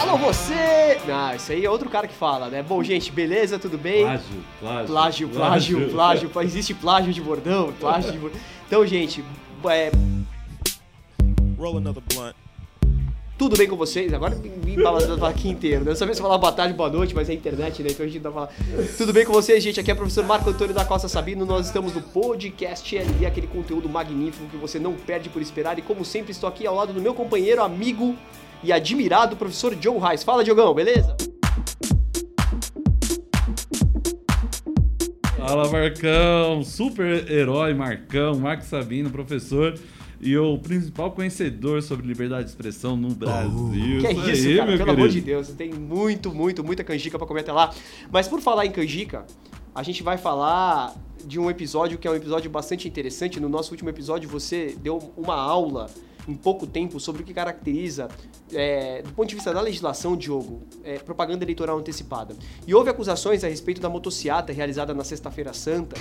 Alô, você! Ah, isso aí é outro cara que fala, né? Bom, gente, beleza? Tudo bem? Plágio, plágio. Plágio, plágio, plágio. Existe plágio de bordão, plágio de bordão. Então, gente, é, Roll another blunt. Tudo bem com vocês? Agora me balançando aqui inteiro. né? Eu sabia se falar boa tarde, boa noite, mas é internet, né? Então a gente não fala. Tudo bem com vocês, gente? Aqui é o professor Marco Antônio da Costa Sabino. Nós estamos no podcast LI, aquele conteúdo magnífico que você não perde por esperar. E como sempre, estou aqui ao lado do meu companheiro, amigo e admirado professor Joe Reis. Fala, Diogão, beleza? Fala, Marcão. Super herói, Marcão. Marco Sabino, professor. E o principal conhecedor sobre liberdade de expressão no Brasil. Que é isso, aí, cara, meu pelo amor de querido. Deus, tem muito, muito, muita canjica pra comer até lá. Mas por falar em canjica, a gente vai falar de um episódio que é um episódio bastante interessante. No nosso último episódio, você deu uma aula em pouco tempo sobre o que caracteriza, é, do ponto de vista da legislação, Diogo, é, propaganda eleitoral antecipada. E houve acusações a respeito da motociata realizada na Sexta-feira Santa.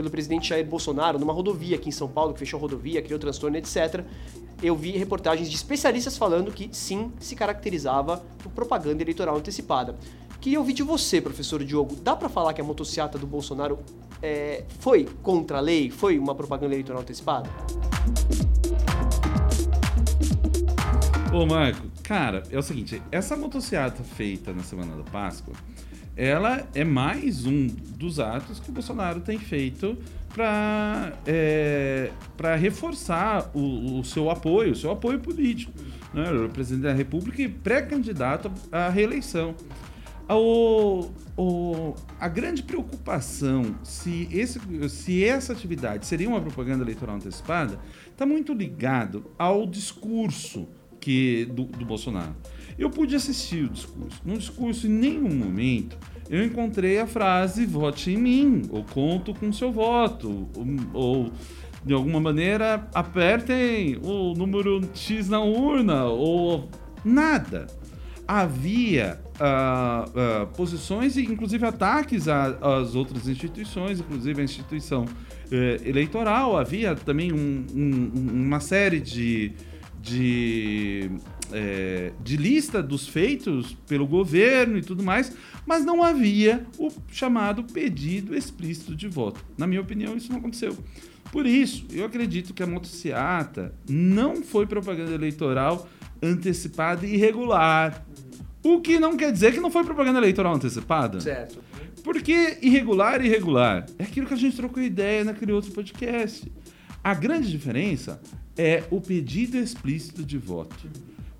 Pelo presidente Jair Bolsonaro numa rodovia aqui em São Paulo, que fechou a rodovia, criou transtorno, etc. Eu vi reportagens de especialistas falando que sim, se caracterizava por propaganda eleitoral antecipada. Queria ouvir de você, professor Diogo. Dá pra falar que a motociata do Bolsonaro é, foi contra a lei? Foi uma propaganda eleitoral antecipada? Ô, Marco, cara, é o seguinte: essa motociata feita na semana da Páscoa, ela é mais um dos atos que o Bolsonaro tem feito para é, reforçar o, o seu apoio, o seu apoio político. Né? O presidente da República e pré-candidato à reeleição. O, o- a grande preocupação se, esse, se essa atividade seria uma propaganda eleitoral antecipada está muito ligado ao discurso que do, do Bolsonaro. Eu pude assistir o discurso. No discurso, em nenhum momento, eu encontrei a frase vote em mim, ou conto com seu voto, ou, ou, de alguma maneira apertem o número X na urna, ou nada havia ah, ah, posições e inclusive ataques às outras instituições, inclusive a instituição eh, eleitoral. Havia também um- um- uma série de, de, eh, de lista dos feitos pelo governo e tudo mais, mas não havia o chamado pedido explícito de voto. Na minha opinião, isso não aconteceu. Por isso, eu acredito que a motociata não foi propaganda eleitoral antecipada e irregular. O que não quer dizer que não foi propaganda eleitoral antecipada. Certo. Porque irregular e irregular é aquilo que a gente trocou ideia naquele outro podcast. A grande diferença é o pedido explícito de voto.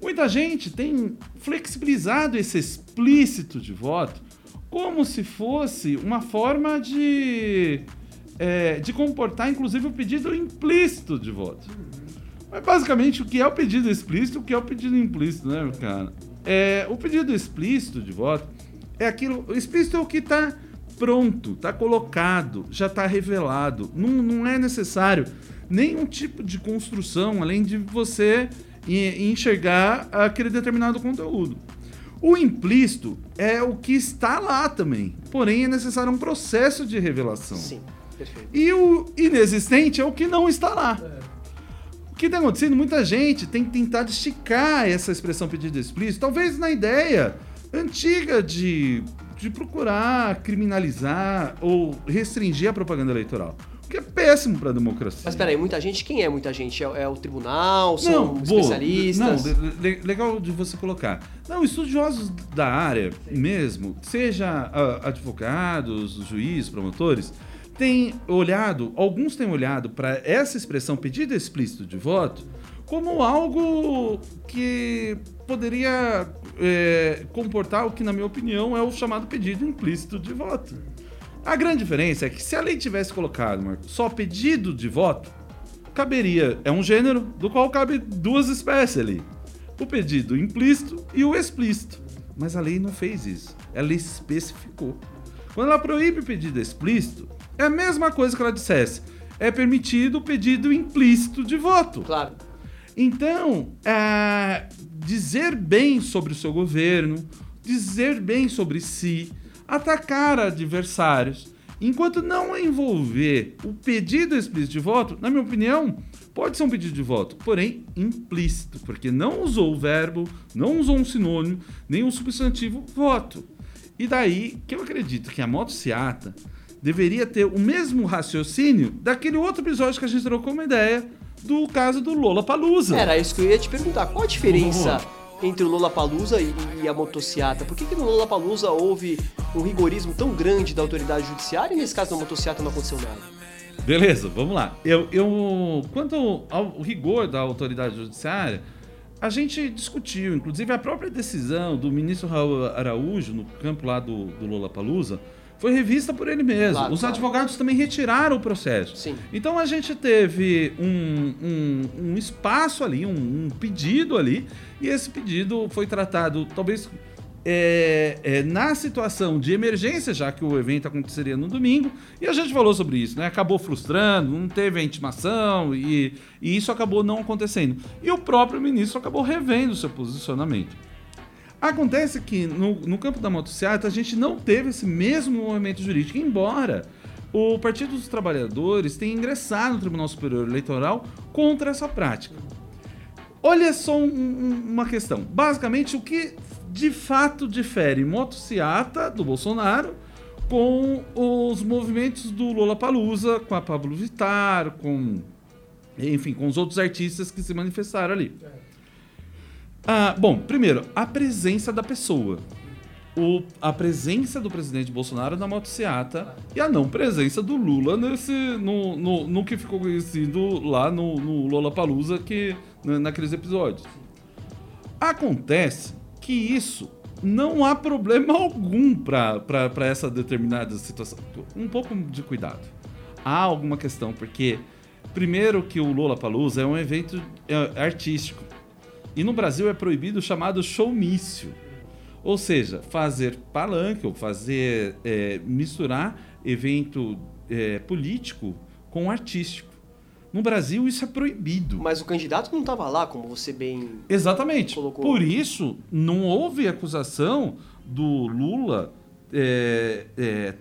Muita gente tem flexibilizado esse explícito de voto como se fosse uma forma de, é, de comportar, inclusive, o pedido implícito de voto. Mas basicamente o que é o pedido explícito o que é o pedido implícito, né, cara? É, o pedido explícito de voto é aquilo. O explícito é o que está pronto, está colocado, já está revelado. Não, não é necessário nenhum tipo de construção além de você enxergar aquele determinado conteúdo. O implícito é o que está lá também, porém é necessário um processo de revelação. Sim, perfeito. E o inexistente é o que não está lá. O que tem acontecido? Muita gente tem tentado esticar essa expressão pedido explícito, talvez na ideia antiga de, de procurar criminalizar ou restringir a propaganda eleitoral. O que é péssimo para a democracia. Mas peraí, muita gente, quem é muita gente? É, é o tribunal? São Não, boa. especialistas? Não, le- le- legal de você colocar. Não, estudiosos da área mesmo, seja ah, advogados, juízes, promotores, têm olhado, alguns têm olhado para essa expressão pedido explícito de voto como algo que poderia é, comportar o que, na minha opinião, é o chamado pedido implícito de voto. A grande diferença é que se a lei tivesse colocado, Marco, só pedido de voto, caberia. É um gênero do qual cabe duas espécies ali: o pedido implícito e o explícito. Mas a lei não fez isso. Ela especificou. Quando ela proíbe pedido explícito, é a mesma coisa que ela dissesse: é permitido o pedido implícito de voto. Claro. Então, é, dizer bem sobre o seu governo, dizer bem sobre si, atacar adversários. Enquanto não envolver o pedido explícito de voto, na minha opinião, pode ser um pedido de voto, porém implícito, porque não usou o verbo, não usou um sinônimo, nem um substantivo voto. E daí que eu acredito que a motociata deveria ter o mesmo raciocínio daquele outro episódio que a gente trocou uma ideia do caso do Lola Palusa. Era isso que eu ia te perguntar. Qual a diferença entre o Lollapalooza e, e a motociata? Por que, que no Lollapalooza houve um rigorismo tão grande da autoridade judiciária e nesse caso na motociata não aconteceu nada? Beleza, vamos lá. Eu, eu, quanto ao rigor da autoridade judiciária, a gente discutiu, inclusive a própria decisão do ministro Raul Araújo no campo lá do, do Lollapalooza foi revista por ele mesmo. Claro, Os claro. advogados também retiraram o processo. Sim. Então a gente teve um, um, um espaço ali, um, um pedido ali, e esse pedido foi tratado talvez é, é, na situação de emergência, já que o evento aconteceria no domingo, e a gente falou sobre isso, né? Acabou frustrando, não teve a intimação e, e isso acabou não acontecendo. E o próprio ministro acabou revendo o seu posicionamento. Acontece que no, no campo da motocicleta a gente não teve esse mesmo movimento jurídico, embora o Partido dos Trabalhadores tenha ingressado no Tribunal Superior Eleitoral contra essa prática. Olha só um- um- uma questão. Basicamente, o que de fato difere motociata do Bolsonaro com os movimentos do Lola Palusa, com a Pablo Vittar, com enfim, com os outros artistas que se manifestaram ali. Ah, bom, primeiro, a presença da pessoa. O, a presença do presidente Bolsonaro na motociata e a não presença do Lula nesse, no, no, no que ficou conhecido lá no, no Lollapalooza, que, na- naqueles episódios. Acontece que isso não há problema algum para essa determinada situação. Um pouco de cuidado. Há alguma questão, porque, primeiro, que o Lollapalooza é um evento é, artístico. E no Brasil é proibido o chamado showmício. Ou seja, fazer palanque ou fazer é, misturar evento é, político com artístico. No Brasil isso é proibido. Mas o candidato não estava lá, como você bem. Exatamente. Colocou- Por isso, não houve acusação do Lula é, é,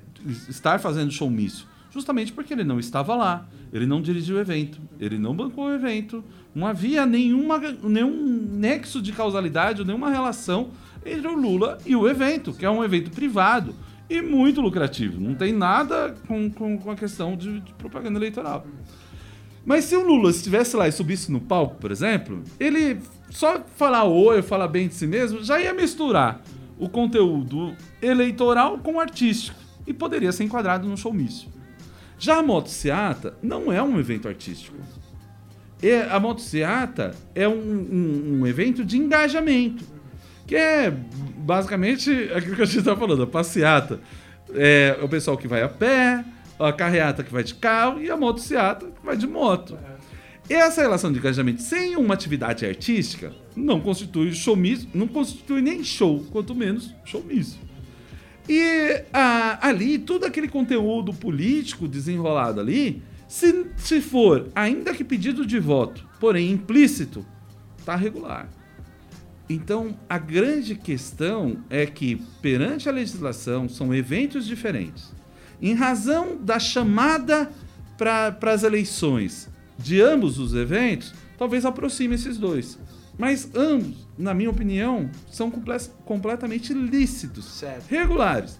estar fazendo showmício. Justamente porque ele não estava lá, ele não dirigiu o evento, ele não bancou o evento, não havia nenhuma, nenhum nexo de causalidade ou nenhuma relação entre o Lula e o evento, que é um evento privado e muito lucrativo. Não tem nada com, com, com a questão de- de propaganda eleitoral. Mas se o Lula estivesse lá e subisse no palco, por exemplo, ele só falar oi, falar bem de si mesmo, já ia misturar o conteúdo eleitoral com o artístico e poderia ser enquadrado no showmício. Já a motociata não é um evento artístico. E a motociata é um, um- um evento de engajamento, que é basicamente aquilo que a gente está falando, a passeata. É o pessoal que vai a pé, a carreata que vai de carro e a motociata que vai de moto. Essa relação de engajamento sem uma atividade artística não constitui showmício, não constitui nem show, quanto menos showmício. E ah, ali, todo aquele conteúdo político desenrolado ali, se, se for, ainda que pedido de voto, porém implícito, tá regular. Então, a grande questão é que, perante a legislação, são eventos diferentes. Em razão da chamada para as eleições de ambos os eventos, talvez aproxime esses dois. Mas ambos, na minha opinião, são comple- completamente lícitos, Certo. regulares.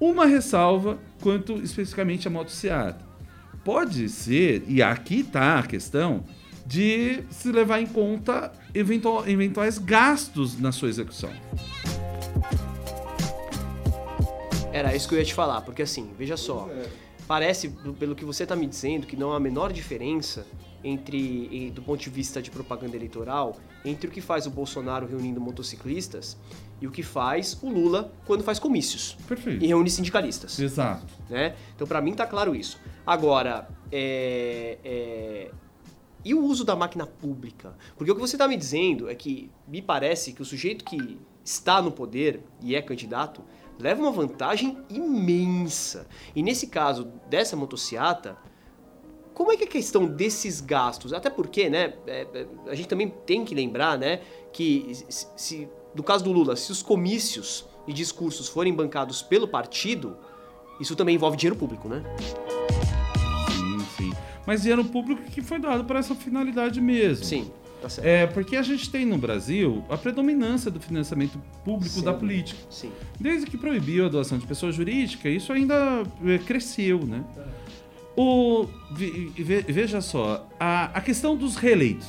Uma ressalva quanto especificamente a motociata. Pode ser, e aqui está a questão, de se levar em conta eventual- eventuais gastos na sua execução. Era isso que eu ia te falar, porque assim, veja só. Parece, pelo que você está me dizendo, que não há a menor diferença entre, do ponto de vista de propaganda eleitoral, entre o que faz o Bolsonaro reunindo motociclistas e o que faz o Lula quando faz comícios Perfeito. e reúne sindicalistas. Exato. né? Então, pra mim, tá claro isso. Agora, é, é, e o uso da máquina pública? Porque o que você tá me dizendo é que me parece que o sujeito que está no poder e é candidato leva uma vantagem imensa. E nesse caso dessa motociata, como é que é a questão desses gastos? Até porque, né, é, é, a gente também tem que lembrar, né, que se, do caso do Lula, se os comícios e discursos forem bancados pelo partido, isso também envolve dinheiro público, né? Sim, sim. Mas dinheiro público que foi dado para essa finalidade mesmo. Sim, tá certo. É, porque a gente tem no Brasil a predominância do financiamento público Sim. da política. Sim. Desde que proibiu a doação de pessoa jurídica, isso ainda eh, cresceu, né? O, ve- ve- veja só, a, a questão dos reeleitos.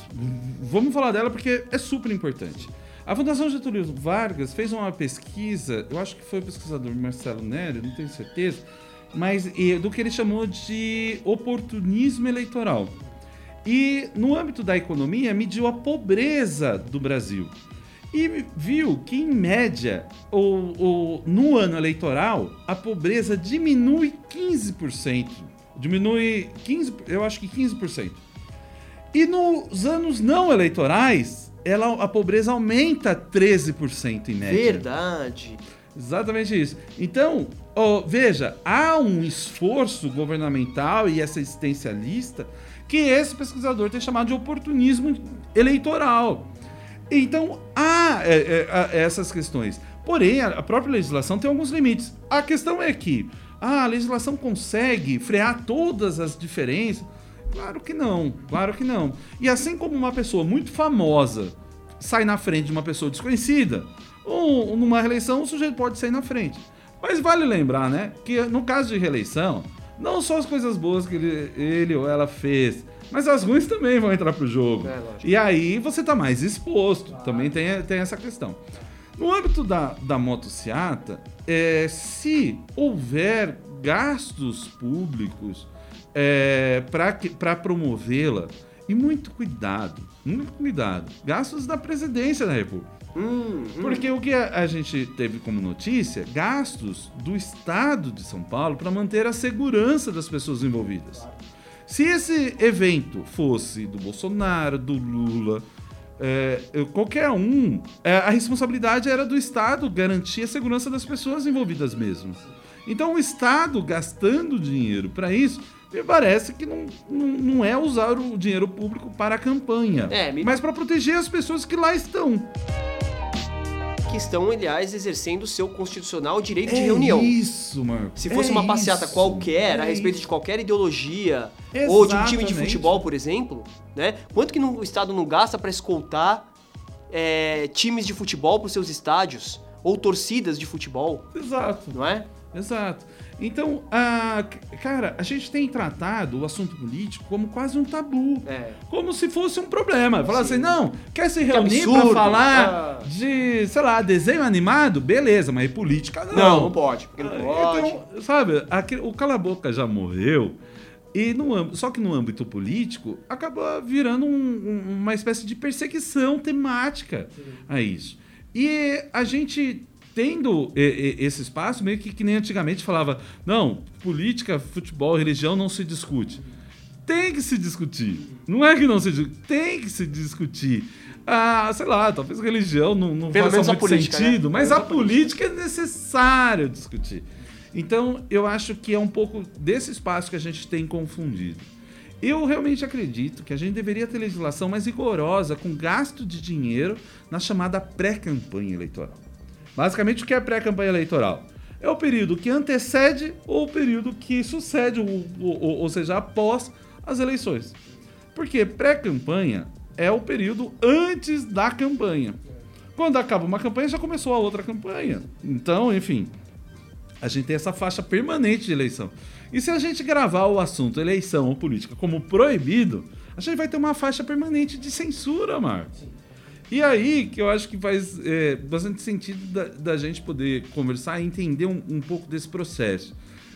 Vamos falar dela porque é super importante. A Fundação Getúlio Vargas fez uma pesquisa, eu acho que foi o pesquisador Marcelo Nery, não tenho certeza, mas do que ele chamou de oportunismo eleitoral. E no âmbito da economia, mediu a pobreza do Brasil. E viu que, em média, o, o- no ano eleitoral, a pobreza diminui 15%. Diminui 15%, eu acho que 15%. E nos anos não eleitorais, ela, a pobreza aumenta 13% em média. Verdade. Exatamente isso. Então, ó, veja, há um esforço governamental e assistencialista que esse pesquisador tem chamado de oportunismo eleitoral. Então, há é, é, essas questões. Porém, a própria legislação tem alguns limites. A questão é que ah, a legislação consegue frear todas as diferenças. Claro que não, claro que não. E assim como uma pessoa muito famosa sai na frente de uma pessoa desconhecida, ou numa reeleição o sujeito pode sair na frente. Mas vale lembrar, né, que no caso de reeleição, não só as coisas boas que ele, ele ou ela fez, mas as ruins também vão entrar pro jogo. É, e aí você tá mais exposto. Também tem, tem essa questão. No âmbito da, da motociata, é, se houver gastos públicos é, para promovê-la, e muito cuidado, muito cuidado, gastos da presidência da República. Hum, hum. Porque o que a, a gente teve como notícia, gastos do Estado de São Paulo para manter a segurança das pessoas envolvidas. Se esse evento fosse do Bolsonaro, do Lula, é, qualquer um, é, a responsabilidade era do Estado garantir a segurança das pessoas envolvidas mesmo. Então o Estado gastando dinheiro para isso, me parece que não, não, não é usar o dinheiro público para a campanha, É, me- mas para proteger as pessoas que lá estão. Que estão, aliás, exercendo o seu constitucional direito de É reunião. Isso, Marco. Se fosse É uma passeata isso, qualquer, a é respeito isso. de qualquer ideologia, ou de um time de Exatamente. futebol, por exemplo, né? Quanto que o Estado não gasta para escoltar é, times de futebol para os seus estádios? Ou torcidas de futebol, Exato, não é? Exato. Então, a, cara, a gente tem tratado o assunto político como quase um tabu. É. Como se fosse um problema. Falar Sim. assim, não, quer se reunir pra absurdo. falar Ah. de, sei lá, desenho animado? Beleza, mas política não. Não, não pode. Porque não Ah, pode. Então, sabe, aquele- o Cala a Boca já morreu. E no, só que no âmbito político acaba virando um- um- uma espécie de perseguição temática a isso. E a gente tendo esse espaço, meio que, que nem antigamente falava, não, política, futebol, religião não se discute. Tem que se discutir. Não é que não se discute, tem que se discutir. Ah, sei lá, talvez religião não, não Pelo faça muito política, né? sentido, Pelo mas a a política. política é necessário discutir. Então, eu acho que é um pouco desse espaço que a gente tem confundido. Eu realmente acredito que a gente deveria ter legislação mais rigorosa com gasto de dinheiro na chamada pré-campanha eleitoral. Basicamente, o que é pré-campanha eleitoral? É o período que antecede ou o período que sucede, ou, ou- ou seja, após as eleições. Porque pré-campanha é o período antes da campanha. Quando acaba uma campanha, já começou a outra campanha. Então, enfim, a gente tem essa faixa permanente de eleição. E se a gente gravar o assunto eleição ou política como proibido, a gente vai ter uma faixa permanente de censura, Marcos. E aí que eu acho que faz é, bastante sentido da, da gente poder conversar e entender um, um pouco desse processo.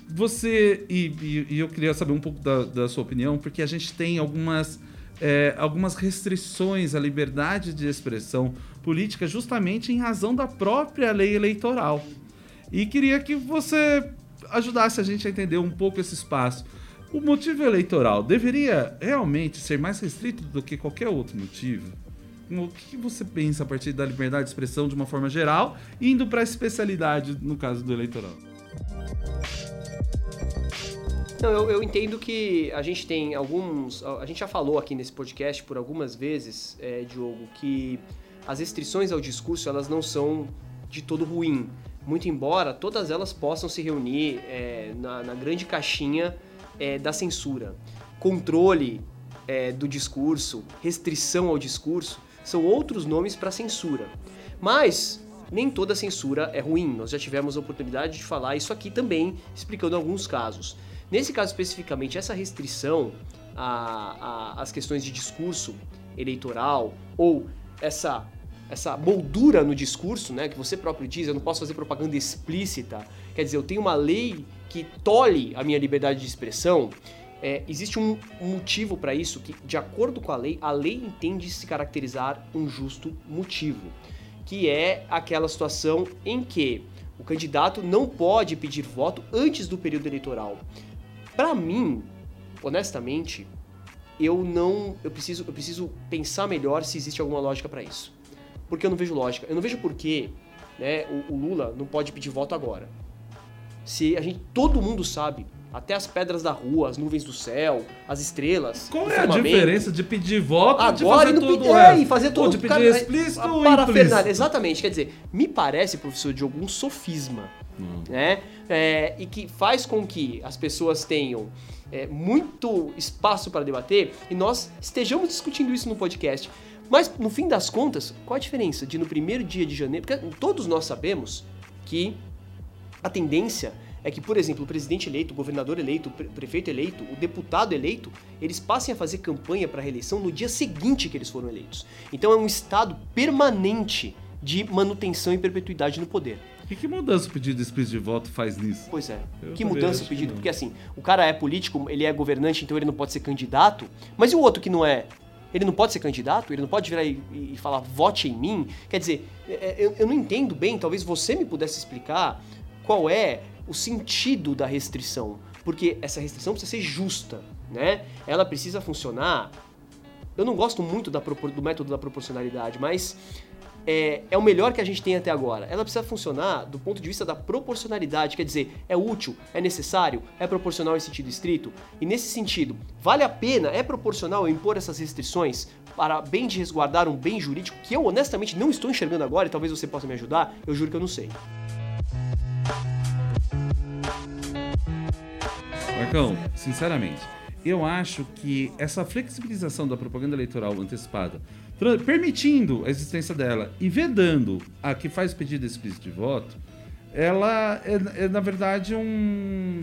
Você, e, e- e eu queria saber um pouco da, da sua opinião, porque a gente tem algumas, é, algumas restrições à liberdade de expressão política justamente em razão da própria lei eleitoral. E queria que você ajudasse a gente a entender um pouco esse espaço. O motivo eleitoral deveria realmente ser mais restrito do que qualquer outro motivo? O que você pensa a partir da liberdade de expressão de uma forma geral, indo para a especialidade no caso do eleitoral? Não, eu, eu entendo que a gente tem alguns. A gente já falou aqui nesse podcast por algumas vezes, é, Diogo, que as restrições ao discurso elas não são de todo ruim. muito embora todas elas possam se reunir é, na, na grande caixinha é, da censura. Controle é, do discurso, restrição ao discurso, são outros nomes para censura. Mas nem toda censura é ruim. Nós já tivemos a oportunidade de falar isso aqui também, explicando alguns casos. Nesse caso especificamente, essa restrição às questões de discurso eleitoral ou essa essa moldura no discurso, né, que você próprio diz, eu não posso fazer propaganda explícita, quer dizer, eu tenho uma lei que tolhe a minha liberdade de expressão, é, existe um motivo para isso que, de acordo com a lei, a lei entende se caracterizar um justo motivo, que é aquela situação em que o candidato não pode pedir voto antes do período eleitoral. Para mim, honestamente, eu não, eu preciso, eu preciso pensar melhor se existe alguma lógica para isso, porque eu não vejo lógica. Eu não vejo por que, né, o, o Lula não pode pedir voto agora. Se a gente, todo mundo sabe até as pedras da rua, as nuvens do céu, as estrelas. Qual é a diferença de pedir voto Agora, de fazer e tudo é, resto? e fazer tudo. Ou de pedir Cara, explícito a ou implícito? Exatamente, quer dizer, me parece, professor Diogo, um sofisma, Hum. né? É, e que faz com que as pessoas tenham é, muito espaço para debater e nós estejamos discutindo isso no podcast. Mas, no fim das contas, qual a diferença de no primeiro dia de janeiro? Porque todos nós sabemos que a tendência é que, por exemplo, o presidente eleito, o governador eleito, o pre- prefeito eleito, o deputado eleito, eles passem a fazer campanha para a reeleição no dia seguinte que eles foram eleitos. Então é um estado permanente de manutenção e perpetuidade no poder. E que mudança o pedido explícito de voto faz nisso? Pois é. Eu que mudança o pedido? Porque assim, o cara é político, ele é governante, então ele não pode ser candidato. Mas e o outro que não é? Ele não pode ser candidato? Ele não pode virar e, e falar vote em mim? Quer dizer, é, é, eu, eu não entendo bem, talvez você me pudesse explicar qual é o sentido da restrição. Porque essa restrição precisa ser justa, né? Ela precisa funcionar. Eu não gosto muito da do método da proporcionalidade, mas é, é o melhor que a gente tem até agora. Ela precisa funcionar do ponto de vista da proporcionalidade, quer dizer, é útil, é necessário, é proporcional em sentido estrito. E nesse sentido, vale a pena, é proporcional eu impor essas restrições para bem de resguardar um bem jurídico que eu honestamente não estou enxergando agora e talvez você possa me ajudar? Eu juro que eu não sei. Marcão, sinceramente, eu acho que essa flexibilização da propaganda eleitoral antecipada, permitindo a existência dela e vedando a que faz pedido explícito de voto, ela é, é, na verdade um.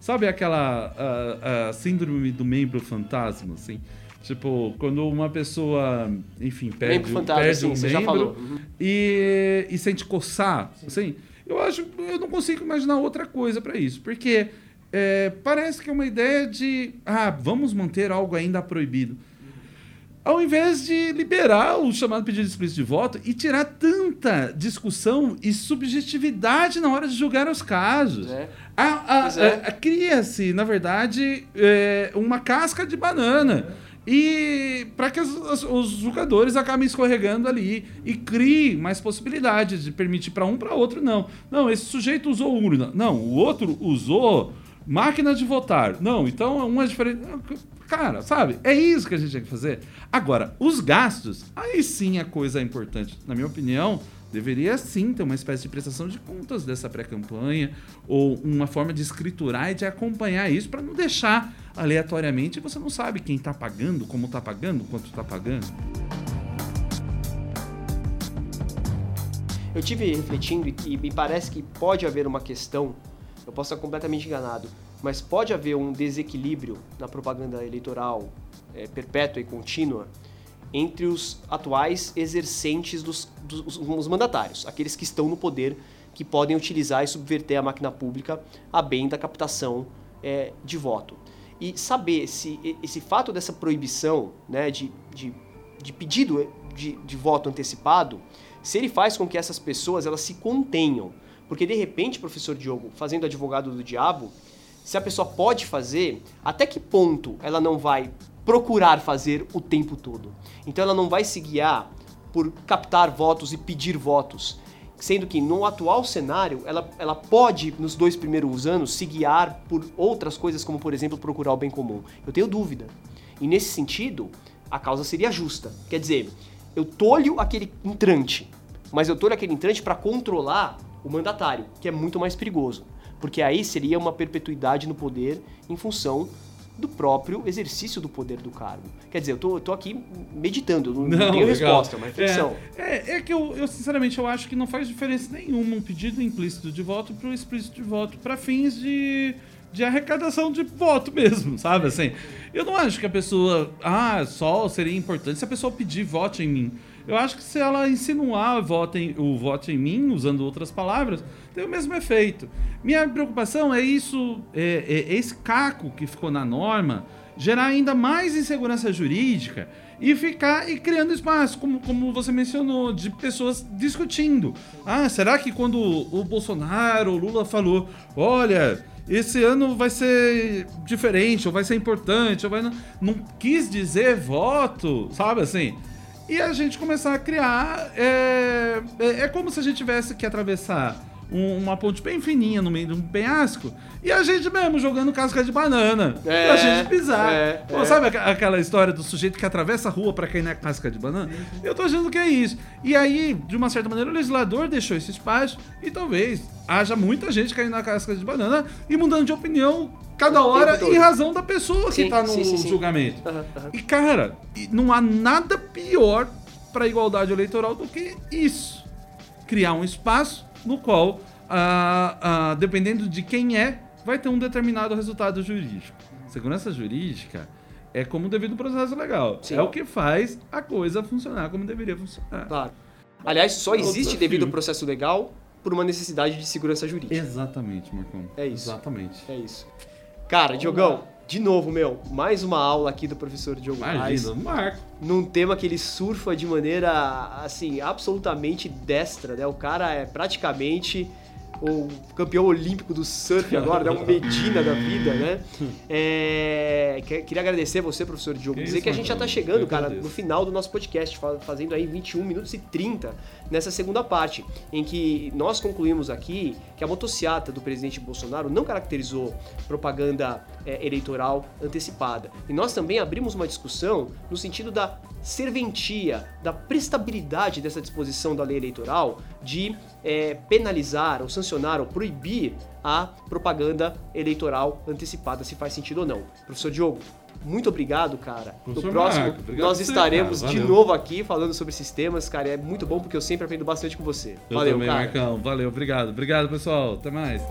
Sabe aquela a- a síndrome do membro fantasma, assim? Tipo, quando uma pessoa, enfim, perde, Membro fantasma, perde sim, um você já membro falou. Uhum. e, e sente coçar, assim, eu acho, eu não consigo imaginar outra coisa para isso, porque é, parece que é uma ideia de, ah, vamos manter algo ainda proibido. Ao invés de liberar o chamado pedido explícito de voto e tirar tanta discussão e subjetividade na hora de julgar os casos. É. É. Cria-se, na verdade, é, uma casca de banana. E para que os, os- jogadores acabem escorregando ali e criem mais possibilidades de permitir para um para outro não. Não, esse sujeito usou urna. Não, o outro usou máquina de votar. Não, então um é diferente. Cara, sabe? É isso que a gente tem que fazer. Agora, os gastos, aí sim a coisa é importante. Na minha opinião, deveria sim ter uma espécie de prestação de contas dessa pré-campanha ou uma forma de escriturar e de acompanhar isso para não deixar aleatoriamente você não sabe quem está pagando, como está pagando, quanto está pagando. Eu tive refletindo e me parece que pode haver uma questão, eu posso estar completamente enganado, mas pode haver um desequilíbrio na propaganda eleitoral é, perpétua e contínua entre os atuais exercentes dos, dos os mandatários, aqueles que estão no poder, que podem utilizar e subverter a máquina pública a bem da captação é, de voto. E saber se esse fato dessa proibição né, de, de, de pedido de, de voto antecipado, se ele faz com que essas pessoas elas se contenham. Porque de repente, professor Diogo, fazendo advogado do diabo, se a pessoa pode fazer, até que ponto ela não vai procurar fazer o tempo todo? Então ela não vai se guiar por captar votos e pedir votos. Sendo que no atual cenário, ela, ela pode, nos dois primeiros anos, se guiar por outras coisas, como por exemplo procurar o bem comum. Eu tenho dúvida. E nesse sentido, a causa seria justa. Quer dizer, eu tolho aquele entrante, mas eu tolho aquele entrante para controlar o mandatário, que é muito mais perigoso. Porque aí seria uma perpetuidade no poder em função do próprio exercício do poder do cargo. Quer dizer, eu tô, tô aqui meditando, não, não tenho legal. resposta, é uma reflexão. É, é, é que eu, eu, sinceramente, eu acho que não faz diferença nenhuma um pedido implícito de voto para o explícito de voto para fins de, de arrecadação de voto mesmo, sabe? Assim, eu não acho que a pessoa, ah, só seria importante se a pessoa pedir voto em mim. Eu acho que se ela insinuar voto em, o voto em mim, usando outras palavras, tem o mesmo efeito. Minha preocupação é isso, é, é esse caco que ficou na norma, gerar ainda mais insegurança jurídica e ficar e criando espaço, como, como você mencionou, de pessoas discutindo. Ah, será que quando o Bolsonaro, o Lula falou, olha, esse ano vai ser diferente, ou vai ser importante, ou vai não, não quis dizer voto, sabe assim? E a gente começar a criar. É, é, é como se a gente tivesse que atravessar um, uma ponte bem fininha no meio de um penhasco e a gente mesmo jogando casca de banana é, pra gente pisar. É, Pô, é. Sabe aquela história do sujeito que atravessa a rua para cair na casca de banana? Eu tô achando que é isso. E aí, de uma certa maneira, o legislador deixou esse espaço e talvez haja muita gente caindo na casca de banana e mudando de opinião cada hora em razão da pessoa sim, que tá no sim, sim, julgamento. Uhum, uhum. E cara, não há nada pior para a igualdade eleitoral do que isso. Criar um espaço no qual, ah, ah, dependendo de quem é, vai ter um determinado resultado jurídico. Segurança jurídica é como devido processo legal. É o que faz a coisa funcionar como deveria funcionar. Claro. Aliás, só existe devido ao processo legal por uma necessidade de segurança jurídica. Exatamente, Marcão. É isso. Exatamente. É isso. Cara, Diogão, de novo, meu, mais uma aula aqui do professor Diogo Imagina, Reis. Marco. Num tema que ele surfa de maneira, assim, absolutamente destra, né? O cara é praticamente o campeão olímpico do surf agora, né? Um Medina da vida, né? É, queria agradecer você, professor Diogo, que dizer isso, que a gente já está chegando, cara, no final do nosso podcast, fazendo aí 21 minutos e 30 nessa segunda parte, em que nós concluímos aqui que a motociata do presidente Bolsonaro não caracterizou propaganda é, eleitoral antecipada. E nós também abrimos uma discussão no sentido da serventia, da prestabilidade dessa disposição da lei eleitoral de é, penalizar ou sancionar ou proibir a propaganda eleitoral antecipada, se faz sentido ou não. Professor Diogo, muito obrigado, cara. Professor no próximo, Marco, nós estaremos de novo aqui falando sobre esses temas, cara. É muito bom porque eu sempre aprendo bastante com você. Eu Valeu, também, cara. Marcão. Valeu, obrigado. Obrigado, pessoal. Até mais.